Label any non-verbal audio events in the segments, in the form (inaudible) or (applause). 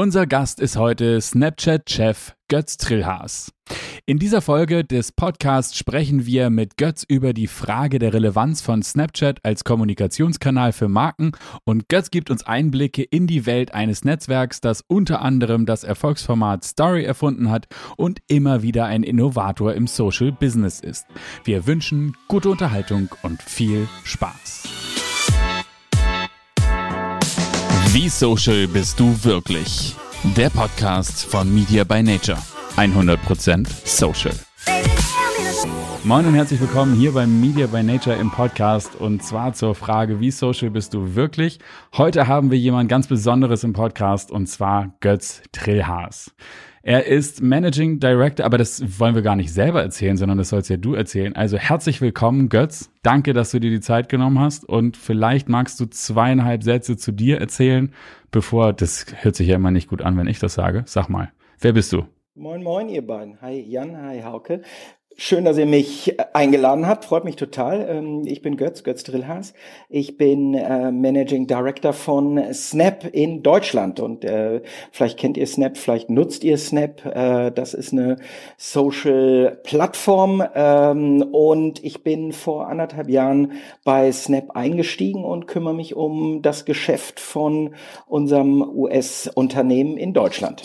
Unser Gast ist heute Snapchat-Chef Götz Trillhaas. In dieser Folge des Podcasts sprechen wir mit Götz über die Frage der Relevanz von Snapchat als Kommunikationskanal für Marken und Götz gibt uns Einblicke in die Welt eines Netzwerks, das unter anderem das Erfolgsformat Story erfunden hat und immer wieder ein Innovator im Social Business ist. Wir wünschen gute Unterhaltung und viel Spaß. Wie social bist du wirklich? Der Podcast von Media by Nature. 100% social. Moin und herzlich willkommen hier beim Media by Nature im Podcast und zwar zur Frage, wie social bist du wirklich? Heute haben wir jemand ganz Besonderes im Podcast und zwar Götz Trillhaas. Er ist Managing Director, aber das wollen wir gar nicht selber erzählen, sondern das sollst ja du erzählen. Also herzlich willkommen, Götz. Danke, dass du dir die Zeit genommen hast und vielleicht magst du zweieinhalb Sätze zu dir erzählen, bevor, das hört sich ja immer nicht gut an, wenn ich das sage. Sag mal, wer bist du? Moin, moin, ihr beiden. Hi Jan, hi Hauke. Schön, dass ihr mich äh, eingeladen habt. Freut mich total. Ähm, ich bin Götz, Götz Drillhaas. Ich bin äh, Managing Director von Snap in Deutschland. Und äh, vielleicht kennt ihr Snap, vielleicht nutzt ihr Snap. Das ist eine Social-Plattform. Ähm, und ich bin vor anderthalb Jahren bei Snap eingestiegen und kümmere mich um das Geschäft von unserem US-Unternehmen in Deutschland.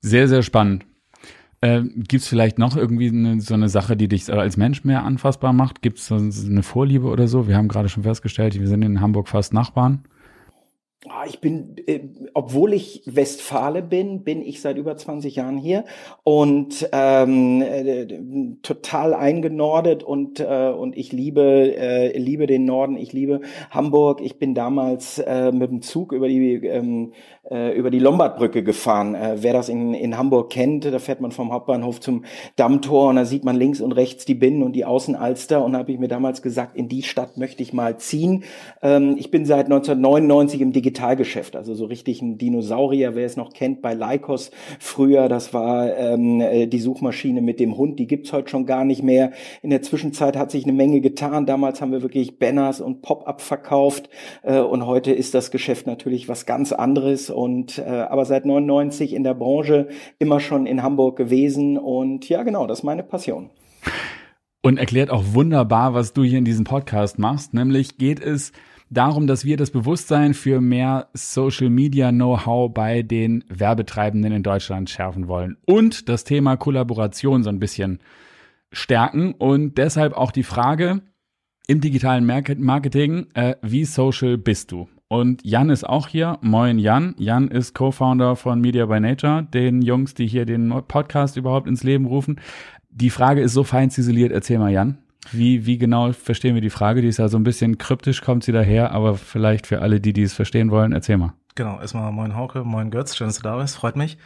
Sehr, sehr spannend. Äh, Gibt es vielleicht noch irgendwie eine, so eine Sache, die dich als Mensch mehr anfassbar macht? Gibt es so eine Vorliebe oder so? Wir haben gerade schon festgestellt, wir sind in Hamburg fast Nachbarn. Ah, ich bin, äh, obwohl ich Westfale bin, bin ich seit über 20 Jahren hier und ähm, äh, total eingenordet und äh, und ich liebe äh, liebe den Norden, ich liebe Hamburg. Ich bin damals äh, mit dem Zug über die ähm, äh, über die Lombardbrücke gefahren. Äh, wer das in, in Hamburg kennt, da fährt man vom Hauptbahnhof zum Dammtor und da sieht man links und rechts die Binnen und die Außenalster und habe ich mir damals gesagt, in die Stadt möchte ich mal ziehen. Ähm, ich bin seit 1999 im Digitalgeschäft, also so richtig ein Dinosaurier, wer es noch kennt, bei Lycos früher, das war ähm, äh, die Suchmaschine mit dem Hund, die gibt's heute schon gar nicht mehr. In der Zwischenzeit hat sich eine Menge getan. Damals haben wir wirklich Banners und Pop-up verkauft äh, und heute ist das Geschäft natürlich was ganz anderes und äh, aber seit 99 in der Branche immer schon in Hamburg gewesen und ja genau, das ist meine Passion. Und erklärt auch wunderbar, was du hier in diesem Podcast machst, nämlich geht es darum, dass wir das Bewusstsein für mehr Social Media Know-how bei den Werbetreibenden in Deutschland schärfen wollen und das Thema Kollaboration so ein bisschen stärken und deshalb auch die Frage im digitalen Marketing, äh, wie social bist du? Und Jan ist auch hier. Moin Jan. Jan ist Co-Founder von Media by Nature, den Jungs, die hier den Podcast überhaupt ins Leben rufen. Die Frage ist so fein ziseliert. Erzähl mal, Jan. Wie, wie genau verstehen wir die Frage? Die ist ja so ein bisschen kryptisch, kommt sie daher, aber vielleicht für alle, die, die es verstehen wollen, erzähl mal. Genau, erstmal moin Hauke, moin Götz, schön, dass du da bist, freut mich.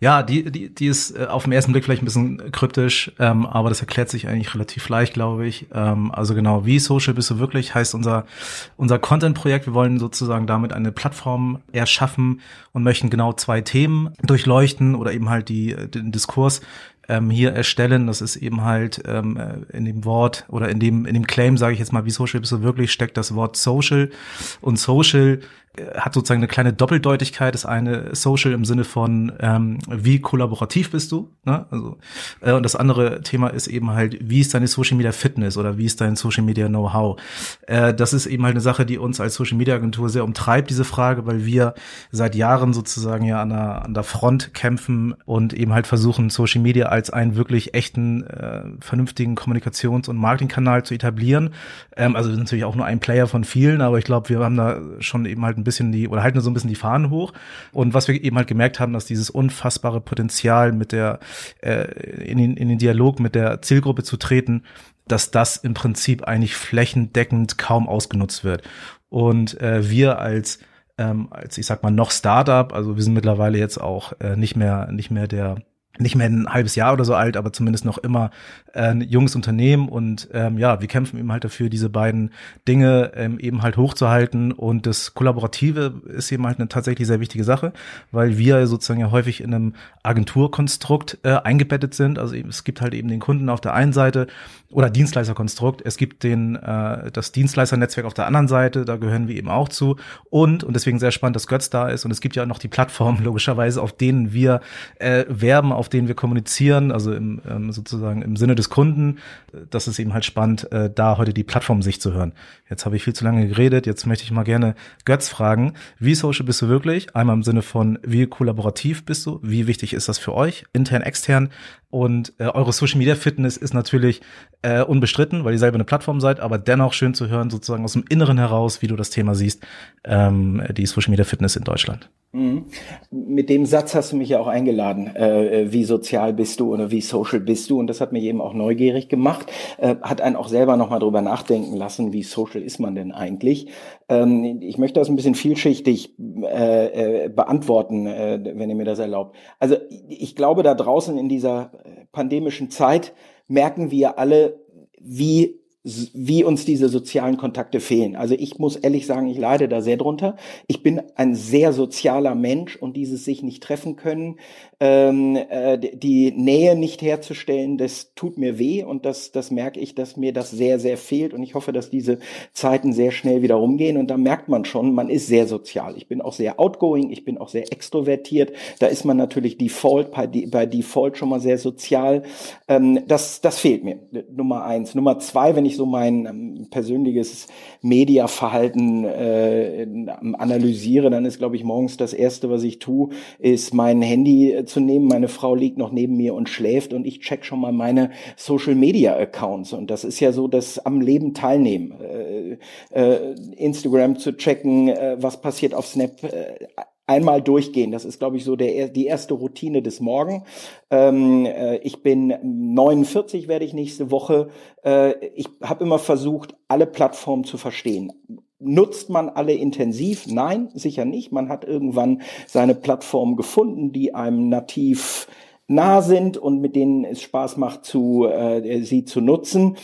Ja, die, die, die ist äh, auf den ersten Blick vielleicht ein bisschen kryptisch, ähm, aber das erklärt sich eigentlich relativ leicht, glaube ich. Ähm, also genau, wie social bist du wirklich, heißt unser, unser Content-Projekt. Wir wollen sozusagen damit eine Plattform erschaffen und möchten genau zwei Themen durchleuchten oder eben halt die, den Diskurs ähm, hier erstellen. Das ist eben halt ähm, äh, in dem Wort oder in dem, in dem Claim, sage ich jetzt mal, wie social bist du wirklich, steckt das Wort social. Und social hat sozusagen eine kleine Doppeldeutigkeit. Das eine Social im Sinne von ähm, wie kollaborativ bist du, ne? Also äh, und das andere Thema ist eben halt wie ist deine Social Media Fitness oder wie ist dein Social Media Know-how. Äh, das ist eben halt eine Sache, die uns als Social Media Agentur sehr umtreibt diese Frage, weil wir seit Jahren sozusagen ja an der an der Front kämpfen und eben halt versuchen Social Media als einen wirklich echten äh, vernünftigen Kommunikations- und Marketingkanal zu etablieren. Ähm, also wir sind natürlich auch nur ein Player von vielen, aber ich glaube, wir haben da schon eben halt ein bisschen die, oder halten so ein bisschen die Fahnen hoch. Und was wir eben halt gemerkt haben, dass dieses unfassbare Potenzial mit der, äh, in, den, in den Dialog mit der Zielgruppe zu treten, dass das im Prinzip eigentlich flächendeckend kaum ausgenutzt wird. Und äh, wir als ähm, als ich sag mal noch Startup, also wir sind mittlerweile jetzt auch äh, nicht mehr nicht mehr der nicht mehr ein halbes Jahr oder so alt, aber zumindest noch immer äh, ein junges Unternehmen. Und ähm, ja, wir kämpfen eben halt dafür, diese beiden Dinge ähm, eben halt hochzuhalten. Und das Kollaborative ist eben halt eine tatsächlich sehr wichtige Sache, weil wir sozusagen ja häufig in einem Agenturkonstrukt äh, eingebettet sind, also es gibt halt eben den Kunden auf der einen Seite oder Dienstleisterkonstrukt, es gibt den äh, das Dienstleisternetzwerk auf der anderen Seite, da gehören wir eben auch zu. Und und deswegen sehr spannend, dass Götz da ist. Und es gibt ja auch noch die Plattform (laughs) logischerweise, auf denen wir äh, werben, auf denen wir kommunizieren, also im, ähm, sozusagen im Sinne des Kunden. Das ist eben halt spannend, äh, da heute die Plattform sich zu hören. Jetzt habe ich viel zu lange geredet. Jetzt möchte ich mal gerne Götz fragen, wie social bist du wirklich? Einmal im Sinne von, wie kollaborativ bist du? Wie wichtig ist das für euch, intern, extern? Und äh, eure Social Media Fitness ist natürlich äh, unbestritten, weil ihr selber eine Plattform seid, aber dennoch schön zu hören, sozusagen aus dem Inneren heraus, wie du das Thema siehst, ähm, die Social Media Fitness in Deutschland. Mhm. Mit dem Satz hast du mich ja auch eingeladen. Äh, äh, wie sozial bist du oder wie social bist du? Und das hat mich eben auch neugierig gemacht. Äh, hat einen auch selber nochmal drüber nachdenken lassen, wie social ist man denn eigentlich? Ähm, ich möchte das ein bisschen vielschichtig äh, äh beantworten, äh, wenn ihr mir das erlaubt. Also ich glaube, da draußen in dieser pandemischen Zeit merken wir alle, wie wie uns diese sozialen Kontakte fehlen. Also ich muss ehrlich sagen, ich leide da sehr drunter. Ich bin ein sehr sozialer Mensch und dieses sich nicht treffen können, ähm, äh, die Nähe nicht herzustellen, das tut mir weh und das, das merke ich, dass mir das sehr, sehr fehlt und ich hoffe, dass diese Zeiten sehr schnell wieder rumgehen und da merkt man schon, man ist sehr sozial. Ich bin auch sehr outgoing, ich bin auch sehr extrovertiert. Da ist man natürlich default, bei, bei Default schon mal sehr sozial. Ähm, das, das fehlt mir. Nummer eins. Nummer zwei, wenn ich so mein ähm, persönliches Mediaverhalten äh, analysiere, dann ist, glaube ich, morgens das Erste, was ich tue, ist mein Handy äh, zu nehmen. Meine Frau liegt noch neben mir und schläft und ich check schon mal meine Social Media Accounts. Und das ist ja so, dass am Leben teilnehmen, äh, äh, Instagram zu checken, äh, was passiert auf Snap. Einmal durchgehen. Das ist, glaube ich, so der, die erste Routine des Morgen. Ähm, äh, ich bin 49, werde ich nächste Woche. Äh, ich habe immer versucht, alle Plattformen zu verstehen. Nutzt man alle intensiv? Nein, sicher nicht. Man hat irgendwann seine Plattform gefunden, die einem nativ nah sind und mit denen es Spaß macht, zu, äh, sie zu nutzen.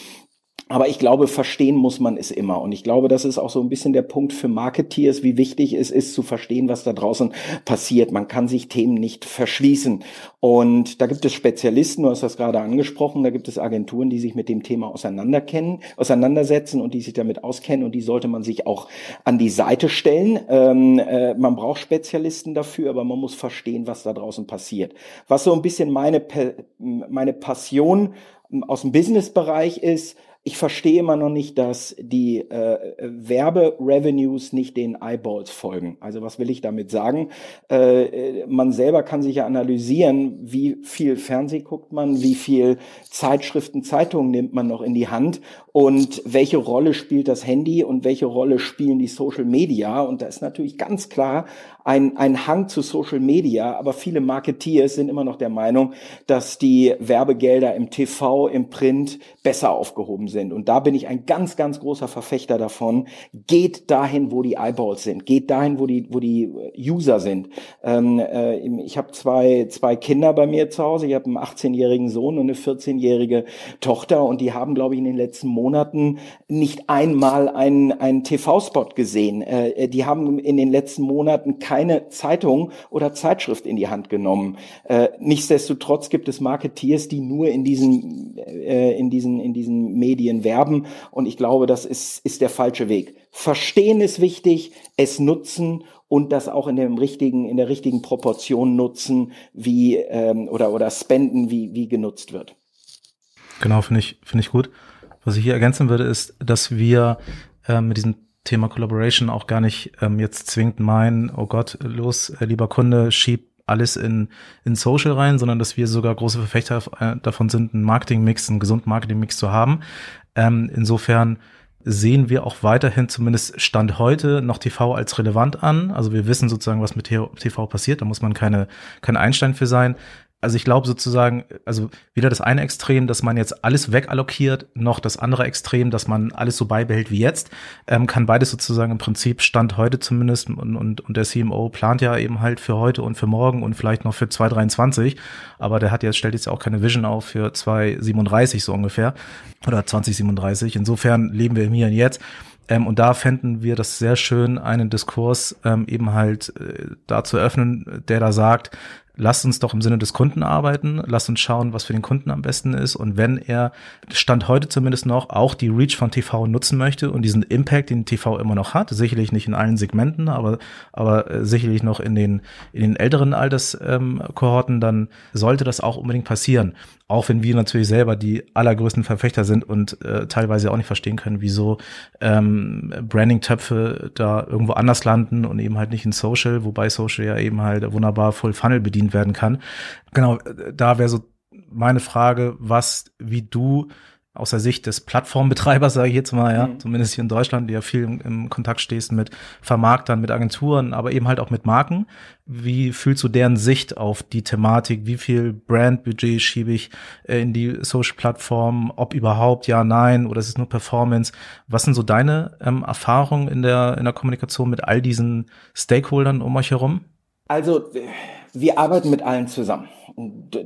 Aber ich glaube, verstehen muss man es immer. Und ich glaube, das ist auch so ein bisschen der Punkt für Marketeers, wie wichtig es ist, zu verstehen, was da draußen passiert. Man kann sich Themen nicht verschließen. Und da gibt es Spezialisten, du hast das gerade angesprochen, da gibt es Agenturen, die sich mit dem Thema auseinanderkennen, auseinandersetzen und die sich damit auskennen. Und die sollte man sich auch an die Seite stellen. Ähm, äh, man braucht Spezialisten dafür, aber man muss verstehen, was da draußen passiert. Was so ein bisschen meine, meine Passion aus dem Businessbereich ist, ich verstehe immer noch nicht, dass die äh, Werberevenues nicht den Eyeballs folgen. Also was will ich damit sagen? Äh, man selber kann sich ja analysieren, wie viel Fernseh guckt man, wie viel Zeitschriften, Zeitungen nimmt man noch in die Hand und welche Rolle spielt das Handy und welche Rolle spielen die Social Media. Und da ist natürlich ganz klar ein, ein Hang zu Social Media, aber viele Marketeers sind immer noch der Meinung, dass die Werbegelder im TV, im Print besser aufgehoben sind. Und da bin ich ein ganz, ganz großer Verfechter davon. Geht dahin, wo die Eyeballs sind. Geht dahin, wo die, wo die User sind. Ähm, äh, ich habe zwei, zwei Kinder bei mir zu Hause. Ich habe einen 18-jährigen Sohn und eine 14-jährige Tochter. Und die haben, glaube ich, in den letzten Monaten nicht einmal einen, einen TV-Spot gesehen. Äh, die haben in den letzten Monaten keine Zeitung oder Zeitschrift in die Hand genommen. Äh, nichtsdestotrotz gibt es Marketeers, die nur in diesen, äh, in diesen, in diesen Medien Medien werben. Und ich glaube, das ist, ist der falsche Weg. Verstehen ist wichtig, es nutzen und das auch in dem richtigen, in der richtigen Proportion nutzen, wie ähm, oder oder spenden, wie wie genutzt wird. Genau, finde ich finde ich gut. Was ich hier ergänzen würde, ist, dass wir äh, mit diesem Thema Collaboration auch gar nicht ähm, jetzt zwingend meinen, oh Gott, los, äh, lieber Kunde, schieb alles in, in Social rein, sondern dass wir sogar große Verfechter äh, davon sind, einen Marketingmix, einen gesunden Marketingmix zu haben. Ähm, insofern sehen wir auch weiterhin zumindest Stand heute noch TV als relevant an. Also wir wissen sozusagen, was mit TV passiert. Da muss man keine, kein Einstein für sein. Also ich glaube sozusagen, also weder das eine Extrem, dass man jetzt alles wegallokiert, noch das andere Extrem, dass man alles so beibehält wie jetzt, ähm, kann beides sozusagen im Prinzip Stand heute zumindest und, und, und der CMO plant ja eben halt für heute und für morgen und vielleicht noch für 2023, aber der hat jetzt, stellt jetzt auch keine Vision auf für 2037 so ungefähr oder 2037. Insofern leben wir im Hier und Jetzt. Ähm, und da fänden wir das sehr schön, einen Diskurs ähm, eben halt äh, da zu öffnen, der da sagt, lasst uns doch im Sinne des Kunden arbeiten, lasst uns schauen, was für den Kunden am besten ist. Und wenn er, Stand heute zumindest noch, auch die Reach von TV nutzen möchte und diesen Impact, den TV immer noch hat, sicherlich nicht in allen Segmenten, aber, aber äh, sicherlich noch in den, in den älteren Alterskohorten, ähm, dann sollte das auch unbedingt passieren. Auch wenn wir natürlich selber die allergrößten Verfechter sind und äh, teilweise auch nicht verstehen können, wieso ähm, Branding-Töpfe da irgendwo anders landen und eben halt nicht in Social, wobei Social ja eben halt wunderbar Full Funnel bedient werden kann. Genau, da wäre so meine Frage, was, wie du aus der Sicht des Plattformbetreibers, (laughs) sage ich jetzt mal, ja, mhm. zumindest hier in Deutschland, die ja viel im, im, Kontakt stehst mit Vermarktern, mit Agenturen, aber eben halt auch mit Marken. Wie fühlst du deren Sicht auf die Thematik? Wie viel Brandbudget schiebe ich äh, in die Social-Plattform? Ob überhaupt, ja, nein, oder ist es nur Performance? Was sind so deine ähm, Erfahrungen in der, in der Kommunikation mit all diesen Stakeholdern um euch herum? Also, wir arbeiten mit allen zusammen.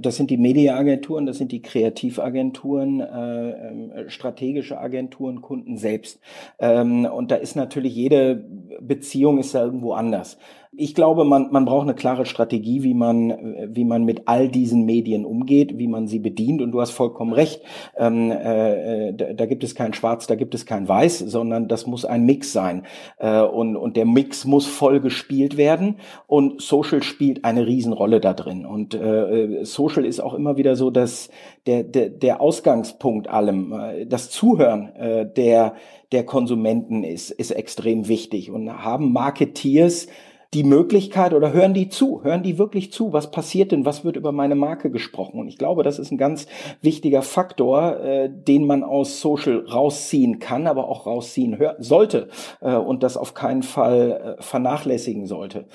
Das sind die Mediaagenturen, das sind die Kreativagenturen, äh, ähm, strategische Agenturen, Kunden selbst. Ähm, und da ist natürlich jede Beziehung ist da irgendwo anders. Ich glaube, man, man braucht eine klare Strategie, wie man, wie man mit all diesen Medien umgeht, wie man sie bedient. Und du hast vollkommen recht. Ähm, äh, da, da, gibt es kein Schwarz, da gibt es kein Weiß, sondern das muss ein Mix sein. Äh, und, und der Mix muss voll gespielt werden. Und Social spielt eine Riesenrolle da drin. Und äh, Social ist auch immer wieder so, dass der, der, der Ausgangspunkt allem, äh, das Zuhören äh, der, der Konsumenten ist, ist extrem wichtig. Und haben Marketeers die Möglichkeit oder hören die zu? Hören die wirklich zu? Was passiert denn? Was wird über meine Marke gesprochen? Und ich glaube, das ist ein ganz wichtiger Faktor, äh, den man aus Social rausziehen kann, aber auch rausziehen sollte äh, und das auf keinen Fall äh, vernachlässigen sollte.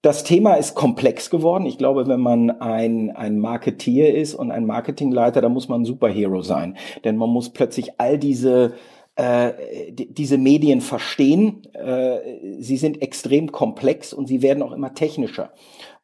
Das Thema ist komplex geworden. Ich glaube, wenn man ein, ein Marketeer ist und ein Marketingleiter, dann muss man ein Superhero sein. Denn man muss plötzlich all diese äh, diese Medien verstehen. Äh, sie sind extrem komplex und sie werden auch immer technischer.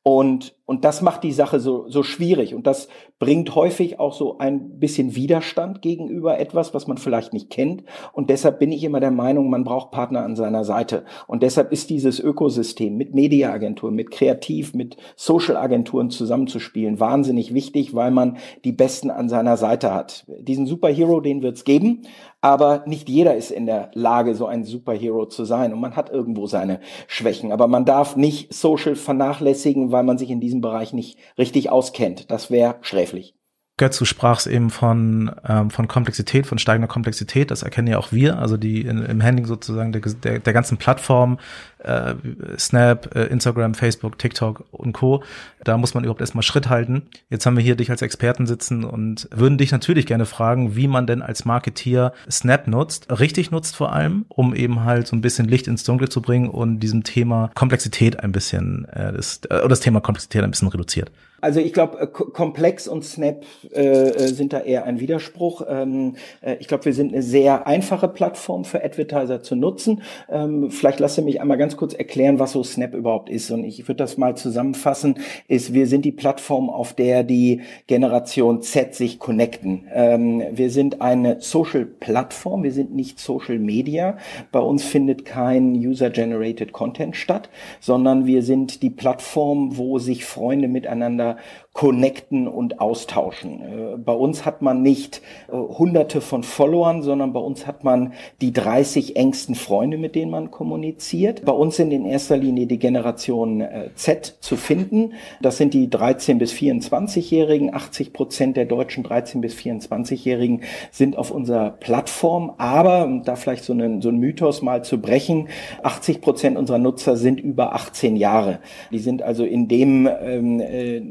Und, und das macht die Sache so, so schwierig. Und das bringt häufig auch so ein bisschen Widerstand gegenüber etwas, was man vielleicht nicht kennt. Und deshalb bin ich immer der Meinung, man braucht Partner an seiner Seite. Und deshalb ist dieses Ökosystem mit Mediaagenturen, mit Kreativ, mit Social-Agenturen zusammenzuspielen wahnsinnig wichtig, weil man die Besten an seiner Seite hat. Diesen Superhero, den wird's geben, aber nicht jeder ist in der Lage, so ein Superhero zu sein. Und man hat irgendwo seine Schwächen. Aber man darf nicht Social vernachlässigen, weil man sich in diesem Bereich nicht richtig auskennt. Das wäre sträflich. Götz, du sprachst eben von, ähm, von Komplexität, von steigender Komplexität. Das erkennen ja auch wir, also die in, im Handling sozusagen der, der, der ganzen Plattform, äh, Snap, äh, Instagram, Facebook, TikTok und Co. Da muss man überhaupt erstmal Schritt halten. Jetzt haben wir hier dich als Experten sitzen und würden dich natürlich gerne fragen, wie man denn als Marketeer Snap nutzt, richtig nutzt vor allem, um eben halt so ein bisschen Licht ins Dunkle zu bringen und diesem Thema Komplexität ein bisschen, äh, das, äh, das Thema Komplexität ein bisschen reduziert. Also ich glaube, äh, Komplex und Snap äh, äh, sind da eher ein Widerspruch. Ähm, äh, ich glaube, wir sind eine sehr einfache Plattform für Advertiser zu nutzen. Ähm, vielleicht lasse mich einmal ganz kurz erklären, was so Snap überhaupt ist. Und ich würde das mal zusammenfassen, ist, wir sind die Plattform, auf der die Generation Z sich connecten. Ähm, wir sind eine Social-Plattform, wir sind nicht Social Media. Bei uns findet kein User-Generated Content statt, sondern wir sind die Plattform, wo sich Freunde miteinander connecten und austauschen. Äh, bei uns hat man nicht äh, hunderte von Followern, sondern bei uns hat man die 30 engsten Freunde, mit denen man kommuniziert. Bei uns sind in erster Linie die Generation äh, Z zu finden. Das sind die 13 bis 24-Jährigen. 80 Prozent der deutschen 13 bis 24-Jährigen sind auf unserer Plattform. Aber, um da vielleicht so einen, so einen Mythos mal zu brechen, 80 Prozent unserer Nutzer sind über 18 Jahre. Die sind also in dem ähm, äh,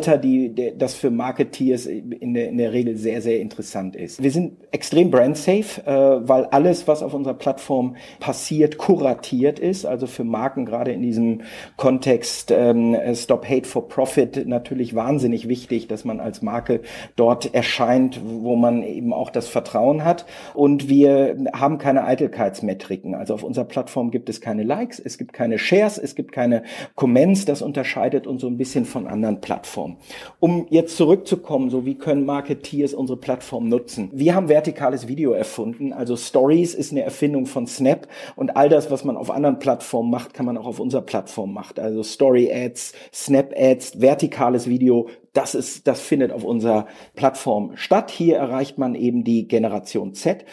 Alter, die, der, das für Marketeers in der, in der Regel sehr, sehr interessant ist. Wir sind extrem brand safe, äh, weil alles, was auf unserer Plattform passiert, kuratiert ist. Also für Marken gerade in diesem Kontext ähm, Stop Hate for Profit natürlich wahnsinnig wichtig, dass man als Marke dort erscheint, wo man eben auch das Vertrauen hat. Und wir haben keine Eitelkeitsmetriken. Also auf unserer Plattform gibt es keine Likes, es gibt keine Shares, es gibt keine Comments. Das unterscheidet uns so ein bisschen von anderen Plattformen. Um jetzt zurückzukommen, so wie können Marketeers unsere Plattform nutzen? Wir haben vertikales Video erfunden. Also Stories ist eine Erfindung von Snap und all das, was man auf anderen Plattformen macht, kann man auch auf unserer Plattform machen. Also Story Ads, Snap Ads, vertikales Video, das ist, das findet auf unserer Plattform statt. Hier erreicht man eben die Generation Z.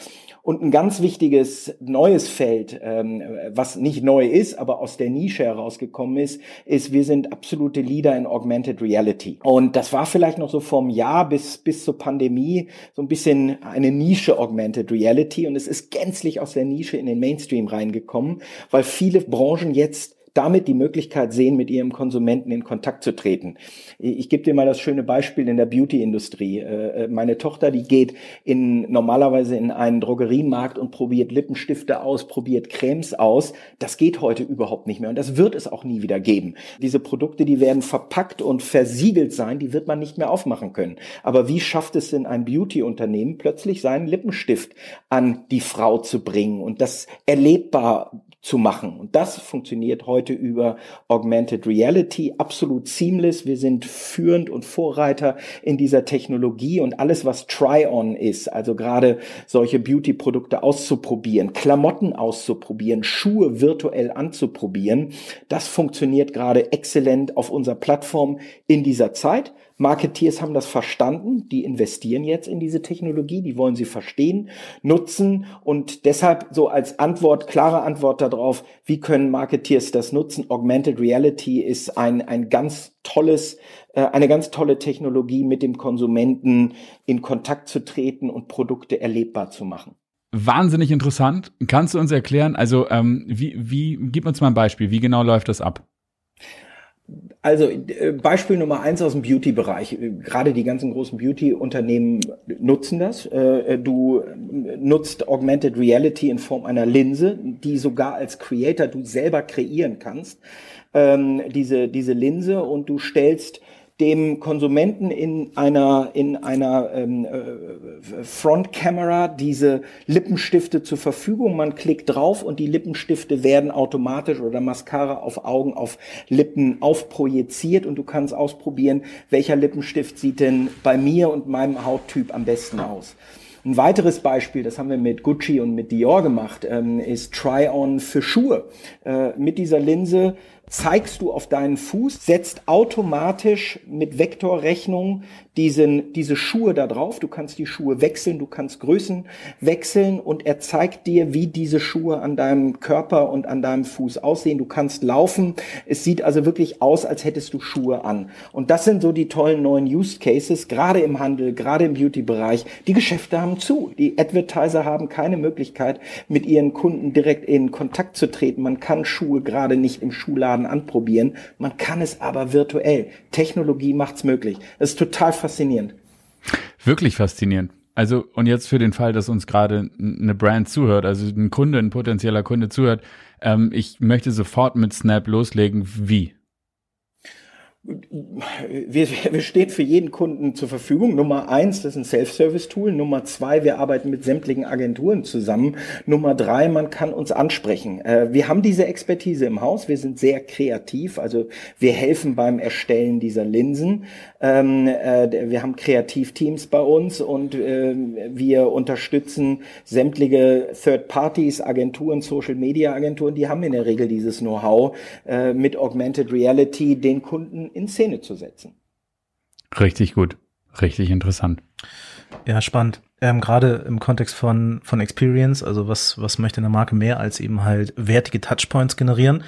Und ein ganz wichtiges neues Feld, ähm, was nicht neu ist, aber aus der Nische herausgekommen ist, ist, wir sind absolute Leader in Augmented Reality. Und das war vielleicht noch so vom Jahr bis, bis zur Pandemie so ein bisschen eine Nische Augmented Reality. Und es ist gänzlich aus der Nische in den Mainstream reingekommen, weil viele Branchen jetzt damit die Möglichkeit sehen, mit ihrem Konsumenten in Kontakt zu treten. Ich gebe dir mal das schöne Beispiel in der Beauty-Industrie. Äh, äh, meine Tochter, die geht in, normalerweise in einen Drogeriemarkt und probiert Lippenstifte aus, probiert Cremes aus. Das geht heute überhaupt nicht mehr und das wird es auch nie wieder geben. Diese Produkte, die werden verpackt und versiegelt sein, die wird man nicht mehr aufmachen können. Aber wie schafft es denn ein Beauty-Unternehmen plötzlich seinen Lippenstift an die Frau zu bringen und das erlebbar zu machen. Und das funktioniert heute über Augmented Reality, absolut seamless. Wir sind führend und Vorreiter in dieser Technologie und alles, was Try-on ist, also gerade solche Beauty-Produkte auszuprobieren, Klamotten auszuprobieren, Schuhe virtuell anzuprobieren, das funktioniert gerade exzellent auf unserer Plattform in dieser Zeit. Marketeers haben das verstanden, die investieren jetzt in diese Technologie, die wollen sie verstehen, nutzen und deshalb so als Antwort, klare Antwort darauf, wie können Marketeers das nutzen? Augmented Reality ist ein, ein ganz tolles, äh, eine ganz tolle Technologie, mit dem Konsumenten in Kontakt zu treten und Produkte erlebbar zu machen. Wahnsinnig interessant. Kannst du uns erklären, also ähm, wie, wie, gib uns mal ein Beispiel, wie genau läuft das ab? Also äh, Beispiel Nummer eins aus dem Beauty-Bereich. Gerade die ganzen großen Beauty-Unternehmen nutzen das. Äh, du nutzt Augmented Reality in Form einer Linse, die sogar als Creator du selber kreieren kannst. Ähm, diese, diese Linse und du stellst dem Konsumenten in einer in einer ähm, äh, Frontkamera diese Lippenstifte zur Verfügung. Man klickt drauf und die Lippenstifte werden automatisch oder Mascara auf Augen, auf Lippen aufprojiziert und du kannst ausprobieren, welcher Lippenstift sieht denn bei mir und meinem Hauttyp am besten aus. Ein weiteres Beispiel, das haben wir mit Gucci und mit Dior gemacht, ähm, ist Try-on für Schuhe. Äh, mit dieser Linse zeigst du auf deinen Fuß, setzt automatisch mit Vektorrechnung diesen, diese Schuhe da drauf. Du kannst die Schuhe wechseln, du kannst Größen wechseln und er zeigt dir, wie diese Schuhe an deinem Körper und an deinem Fuß aussehen. Du kannst laufen. Es sieht also wirklich aus, als hättest du Schuhe an. Und das sind so die tollen neuen Use Cases, gerade im Handel, gerade im Beauty-Bereich. Die Geschäfte haben zu. Die Advertiser haben keine Möglichkeit, mit ihren Kunden direkt in Kontakt zu treten. Man kann Schuhe gerade nicht im Schuhladen anprobieren. Man kann es aber virtuell. Technologie macht's möglich. Das ist total faszinierend. Wirklich faszinierend. Also, und jetzt für den Fall, dass uns gerade eine Brand zuhört, also ein Kunde, ein potenzieller Kunde zuhört, ähm, ich möchte sofort mit Snap loslegen. Wie? Wir, wir stehen für jeden Kunden zur Verfügung. Nummer eins, das ist ein Self-Service-Tool. Nummer zwei, wir arbeiten mit sämtlichen Agenturen zusammen. Nummer drei, man kann uns ansprechen. Äh, wir haben diese Expertise im Haus. Wir sind sehr kreativ. Also wir helfen beim Erstellen dieser Linsen. Ähm, äh, wir haben Kreativteams bei uns und äh, wir unterstützen sämtliche Third Parties, Agenturen, Social Media Agenturen. Die haben in der Regel dieses Know-how mit Augmented Reality den Kunden in Szene zu setzen. Richtig gut, richtig interessant. Ja, spannend. Ähm, Gerade im Kontext von, von Experience, also was, was möchte eine Marke mehr als eben halt wertige Touchpoints generieren?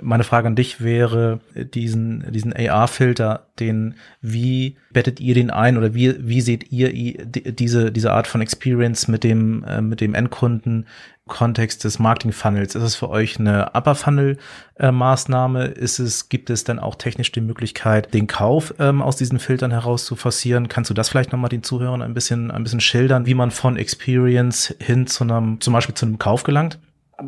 Meine Frage an dich wäre, diesen, diesen AR-Filter, den, wie bettet ihr den ein oder wie, wie seht ihr diese, diese Art von Experience mit dem, äh, mit dem Endkunden Kontext des Marketing Funnels? Ist es für euch eine Upper Funnel äh? Ist es, gibt es dann auch technisch die Möglichkeit, den Kauf ähm, aus diesen Filtern heraus zu forcieren? Kannst du das vielleicht nochmal den Zuhörern ein bisschen, ein bisschen schildern, wie man von Experience hin zu einem, zum Beispiel zu einem Kauf gelangt?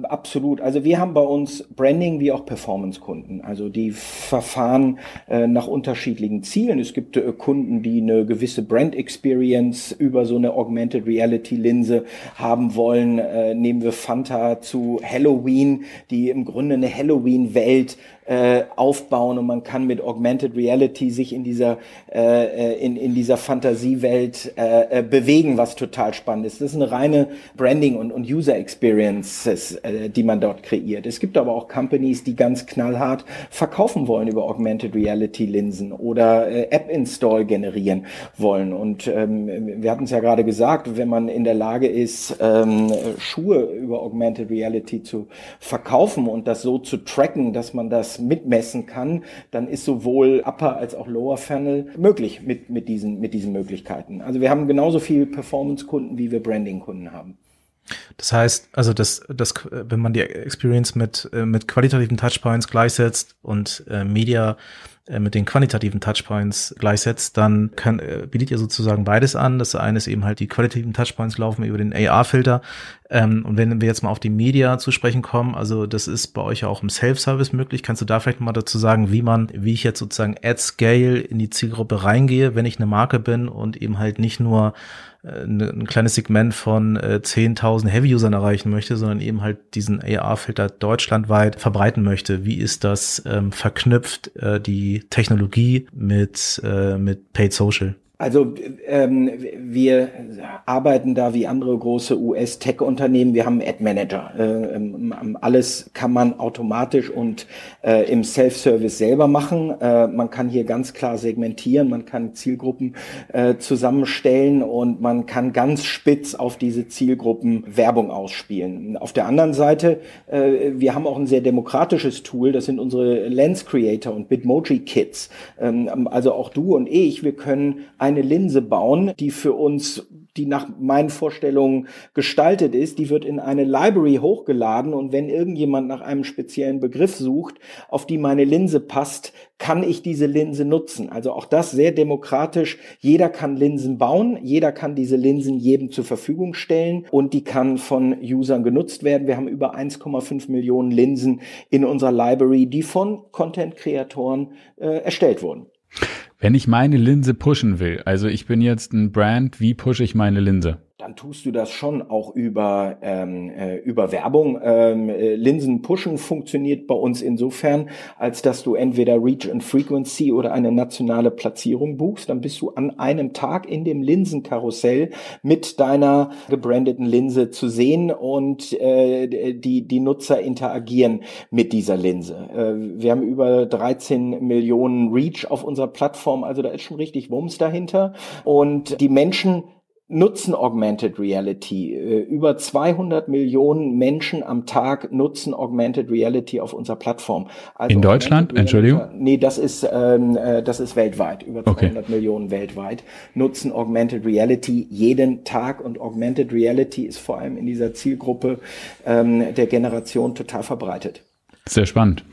Absolut. Also wir haben bei uns Branding wie auch Performance-Kunden. Also die verfahren äh, nach unterschiedlichen Zielen. Es gibt äh, Kunden, die eine gewisse Brand-Experience über so eine Augmented Reality-Linse haben wollen. Äh, nehmen wir Fanta zu Halloween, die im Grunde eine Halloween-Welt äh, aufbauen und man kann mit Augmented Reality sich in dieser äh, in, in dieser Fantasiewelt äh, äh, bewegen, was total spannend ist. Das ist eine reine Branding und, und User Experiences, äh, die man dort kreiert. Es gibt aber auch Companies, die ganz knallhart verkaufen wollen über Augmented Reality Linsen oder äh, App Install generieren wollen. Und ähm, wir hatten es ja gerade gesagt, wenn man in der Lage ist, ähm, Schuhe über Augmented Reality zu verkaufen und das so zu tracken, dass man das mitmessen kann, dann ist sowohl Upper als auch Lower Funnel möglich mit, mit, diesen, mit diesen Möglichkeiten. Also wir haben genauso viel Performance-Kunden, wie wir Branding-Kunden haben. Das heißt, also das, das, wenn man die Experience mit, äh, mit qualitativen Touchpoints gleichsetzt und äh, Media mit den quantitativen Touchpoints gleichsetzt, dann kann, äh, bietet ihr sozusagen beides an. Das eine ist eben halt die qualitativen Touchpoints laufen über den AR-Filter. Ähm, und wenn wir jetzt mal auf die Media zu sprechen kommen, also das ist bei euch ja auch im Self-Service möglich. Kannst du da vielleicht mal dazu sagen, wie man, wie ich jetzt sozusagen at scale in die Zielgruppe reingehe, wenn ich eine Marke bin und eben halt nicht nur äh, ein kleines Segment von äh, 10.000 Heavy-Usern erreichen möchte, sondern eben halt diesen AR-Filter deutschlandweit verbreiten möchte. Wie ist das ähm, verknüpft, äh, die Technologie mit, äh, mit Paid Social? Also ähm, wir arbeiten da wie andere große US-Tech-Unternehmen. Wir haben Ad-Manager. Äh, ähm, alles kann man automatisch und äh, im Self-Service selber machen. Äh, man kann hier ganz klar segmentieren, man kann Zielgruppen äh, zusammenstellen und man kann ganz spitz auf diese Zielgruppen Werbung ausspielen. Auf der anderen Seite, äh, wir haben auch ein sehr demokratisches Tool. Das sind unsere Lens Creator und Bitmoji Kits. Ähm, also auch du und ich, wir können ein eine Linse bauen, die für uns die nach meinen Vorstellungen gestaltet ist, die wird in eine Library hochgeladen und wenn irgendjemand nach einem speziellen Begriff sucht, auf die meine Linse passt, kann ich diese Linse nutzen. Also auch das sehr demokratisch. Jeder kann Linsen bauen, jeder kann diese Linsen jedem zur Verfügung stellen und die kann von Usern genutzt werden. Wir haben über 1,5 Millionen Linsen in unserer Library, die von Content-Kreatoren äh, erstellt wurden. Wenn ich meine Linse pushen will, also ich bin jetzt ein Brand, wie pushe ich meine Linse? Dann tust du das schon auch über, ähm, äh, über Werbung. Ähm, äh, Linsen pushen funktioniert bei uns insofern, als dass du entweder Reach and Frequency oder eine nationale Platzierung buchst. Dann bist du an einem Tag in dem Linsenkarussell mit deiner gebrandeten Linse zu sehen und äh, die, die Nutzer interagieren mit dieser Linse. Äh, wir haben über 13 Millionen Reach auf unserer Plattform, also da ist schon richtig Wumms dahinter. Und die Menschen nutzen Augmented Reality. Äh, über 200 Millionen Menschen am Tag nutzen Augmented Reality auf unserer Plattform. Also In Deutschland? Entschuldigung? Nee, das ist, ähm, äh, das ist weltweit. Über 200 okay. Millionen weltweit nutzen Augmented Reality jeden Tag und Augmented Reality ist vor allem in dieser Zielgruppe ähm, der Generation total verbreitet. Sehr spannend.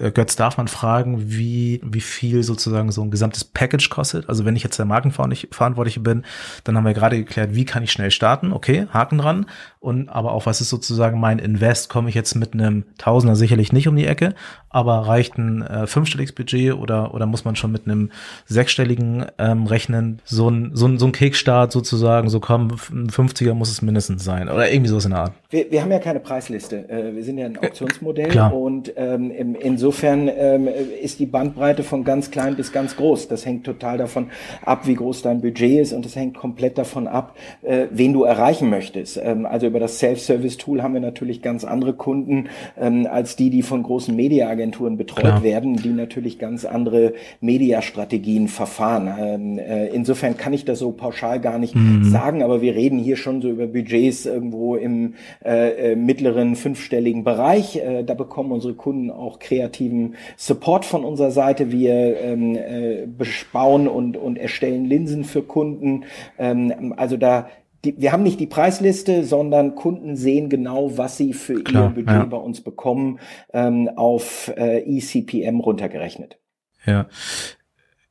Äh, Götz, darf man fragen, wie, wie viel sozusagen so ein gesamtes Package kostet? Also wenn ich jetzt der Markenverantwortliche bin, dann haben wir gerade geklärt, wie kann ich schnell starten? Okay, Haken dran. Und aber auch, was ist sozusagen mein Invest? Komme ich jetzt mit einem Tausender sicherlich nicht um die Ecke, aber reicht ein äh, fünfstelliges Budget oder, oder muss man schon mit einem sechsstelligen ähm, rechnen? So ein, so ein, so ein Kickstart sozusagen, so komm, ein 50er muss es mindestens sein oder irgendwie sowas in der Art. Wir, wir haben ja keine Preisliste. Äh, wir sind ja ein (laughs) Auktionsmodell Klar. und ähm, insofern ähm, ist die Bandbreite von ganz klein bis ganz groß. Das hängt total davon ab, wie groß dein Budget ist und es hängt komplett davon ab, äh, wen du erreichen möchtest. Ähm, also über das Self-Service-Tool haben wir natürlich ganz andere Kunden ähm, als die, die von großen Mediaagenturen betreut Klar. werden, die natürlich ganz andere Mediastrategien verfahren. Ähm, äh, insofern kann ich das so pauschal gar nicht mhm. sagen, aber wir reden hier schon so über Budgets irgendwo im äh, äh, mittleren fünfstelligen Bereich. Äh, da bekommen unsere Kunden auch kreativen Support von unserer Seite. Wir ähm, äh, bauen und, und erstellen Linsen für Kunden. Ähm, also da die, wir haben nicht die Preisliste, sondern Kunden sehen genau, was sie für Klar, ihr Budget ja. bei uns bekommen, ähm, auf äh, eCPM runtergerechnet. Ja.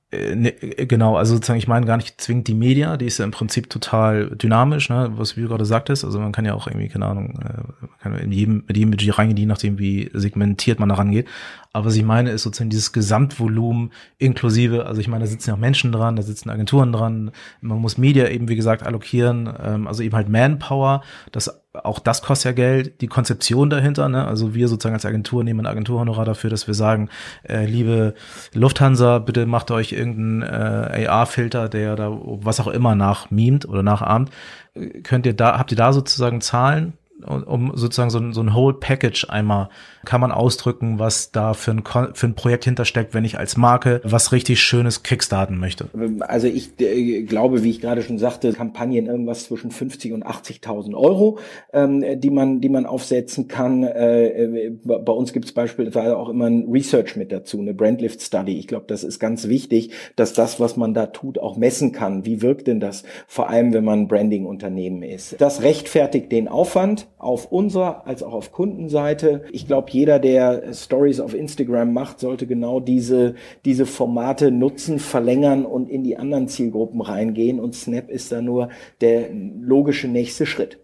Äh, ne, äh, genau, also sozusagen, ich meine gar nicht zwingend die Media, die ist ja im Prinzip total dynamisch, ne, was wie du gerade sagtest. Also man kann ja auch irgendwie, keine Ahnung, äh, kann in jedem, mit jedem Budget reingehen, je nachdem, wie segmentiert man da rangeht. Aber was ich meine, ist sozusagen dieses Gesamtvolumen inklusive, also ich meine, da sitzen ja auch Menschen dran, da sitzen Agenturen dran, man muss Media eben, wie gesagt, allokieren, ähm, also eben halt Manpower, das auch das kostet ja Geld, die Konzeption dahinter, ne? Also wir sozusagen als Agentur nehmen ein Agenturhonorar dafür, dass wir sagen, äh, liebe Lufthansa, bitte macht euch irgendeinen äh, AR-Filter, der da was auch immer nachmimt oder nachahmt. Könnt ihr da, habt ihr da sozusagen Zahlen? Um sozusagen so ein, so ein Whole Package einmal kann man ausdrücken, was da für ein, für ein Projekt hintersteckt, wenn ich als Marke was richtig Schönes kickstarten möchte. Also ich äh, glaube, wie ich gerade schon sagte, Kampagnen irgendwas zwischen 50 und 80.000 Euro, ähm, die man, die man aufsetzen kann. Äh, äh bei uns gibt es beispielsweise auch immer ein Research mit dazu, eine Brandlift Study. Ich glaube, das ist ganz wichtig, dass das, was man da tut, auch messen kann. Wie wirkt denn das? Vor allem, wenn man Branding-Unternehmen ist. Das rechtfertigt den Aufwand auf unserer als auch auf Kundenseite. Ich glaube, jeder, der Stories auf Instagram macht, sollte genau diese, diese Formate nutzen, verlängern und in die anderen Zielgruppen reingehen. Und Snap ist da nur der logische nächste Schritt.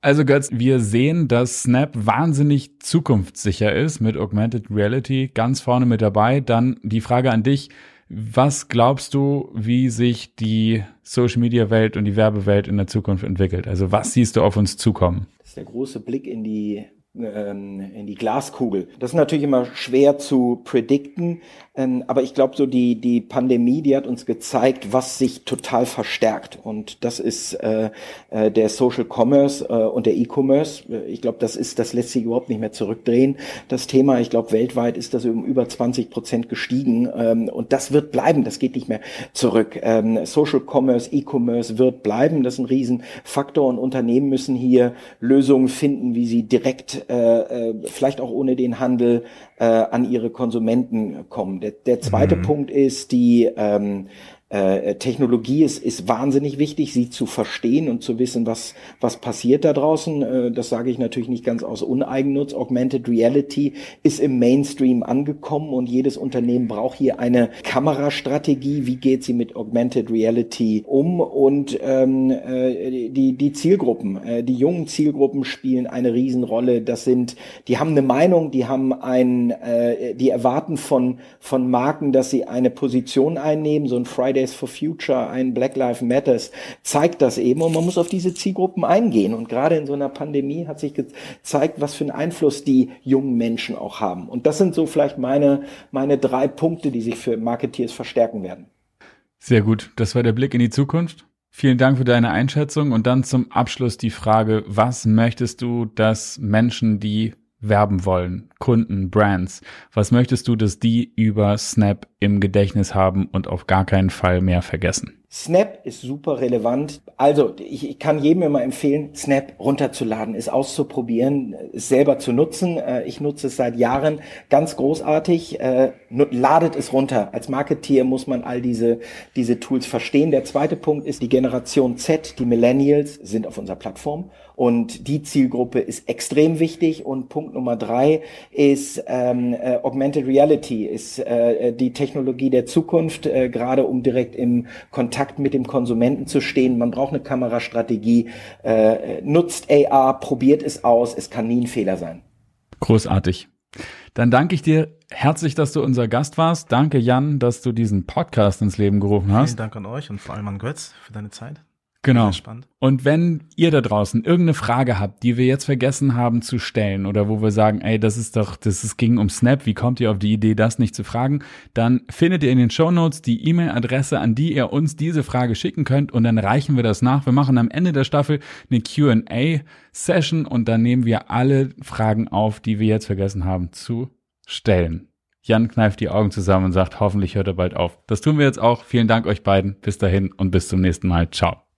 Also Götz, wir sehen, dass Snap wahnsinnig zukunftssicher ist mit Augmented Reality ganz vorne mit dabei. Dann die Frage an dich. Was glaubst du, wie sich die Social Media Welt und die Werbewelt in der Zukunft entwickelt? Also was siehst du auf uns zukommen? Der große Blick in die in die Glaskugel. Das ist natürlich immer schwer zu predikten, ähm, aber ich glaube, so die, die Pandemie, die hat uns gezeigt, was sich total verstärkt. Und das ist äh, äh, der Social Commerce äh, und der E-Commerce. Ich glaube, das ist, das lässt sich überhaupt nicht mehr zurückdrehen. Das Thema, ich glaube, weltweit ist das um über 20 Prozent gestiegen. Ähm, und das wird bleiben, das geht nicht mehr zurück. Ähm, Social Commerce, E-Commerce wird bleiben. Das ist ein Riesenfaktor und Unternehmen müssen hier Lösungen finden, wie sie direkt äh, äh, vielleicht auch ohne den Handel äh, an ihre Konsumenten kommen. Der, der zweite mhm. Punkt ist die ähm, äh, Technologie ist, ist wahnsinnig wichtig, sie zu verstehen und zu wissen, was, was passiert da draußen. Äh, das sage ich natürlich nicht ganz aus Uneigennutz. Augmented Reality ist im Mainstream angekommen und jedes Unternehmen braucht hier eine Kamerastrategie. Wie geht sie mit Augmented Reality um? Und ähm, äh, die, die Zielgruppen, äh, die jungen Zielgruppen spielen eine Riesenrolle. Das sind, die haben eine Meinung, die haben ein, äh, die erwarten von, von Marken, dass sie eine Position einnehmen, so ein Friday Fridays for Future, ein Black Lives Matters zeigt das eben und man muss auf diese Zielgruppen eingehen. Und gerade in so einer Pandemie hat sich gezeigt, was für einen Einfluss die jungen Menschen auch haben. Und das sind so vielleicht meine, meine drei Punkte, die sich für Marketeers verstärken werden. Sehr gut. Das war der Blick in die Zukunft. Vielen Dank für deine Einschätzung und dann zum Abschluss die Frage, was möchtest du, dass Menschen, die werben wollen, Kunden, Brands, was möchtest du, dass die über Snap im Gedächtnis haben und auf gar keinen Fall mehr vergessen? Snap ist super relevant. Also ich, ich kann jedem immer empfehlen, Snap runterzuladen, es auszuprobieren, es selber zu nutzen. Äh, ich nutze es seit Jahren ganz großartig. Äh, ladet es runter. Als Marketeer muss man all diese, diese Tools verstehen. Der zweite Punkt ist, die Generation Z, die Millennials sind auf unserer Plattform und die Zielgruppe ist extrem wichtig. Und Punkt Nummer drei ist ähm, äh, Augmented Reality, ist äh, die Technologie der Zukunft, äh, gerade um direkt im Kontakt mit dem Konsumenten zu stehen. Man braucht eine Kamerastrategie, äh, nutzt AR, probiert es aus, es kann nie ein Fehler sein. Großartig. Dann danke ich dir herzlich, dass du unser Gast warst. Danke, Jan, dass du diesen Podcast ins Leben gerufen hast. Vielen Dank an euch und vor allem an Götz für deine Zeit. Genau. Und wenn ihr da draußen irgendeine Frage habt, die wir jetzt vergessen haben zu stellen oder wo wir sagen, ey, das ist doch, das ist, ging um Snap, wie kommt ihr auf die Idee, das nicht zu fragen, dann findet ihr in den Show Notes die E-Mail-Adresse, an die ihr uns diese Frage schicken könnt und dann reichen wir das nach. Wir machen am Ende der Staffel eine Q&A-Session und dann nehmen wir alle Fragen auf, die wir jetzt vergessen haben zu stellen. Jan kneift die Augen zusammen und sagt, hoffentlich hört er bald auf. Das tun wir jetzt auch. Vielen Dank euch beiden. Bis dahin und bis zum nächsten Mal. Ciao.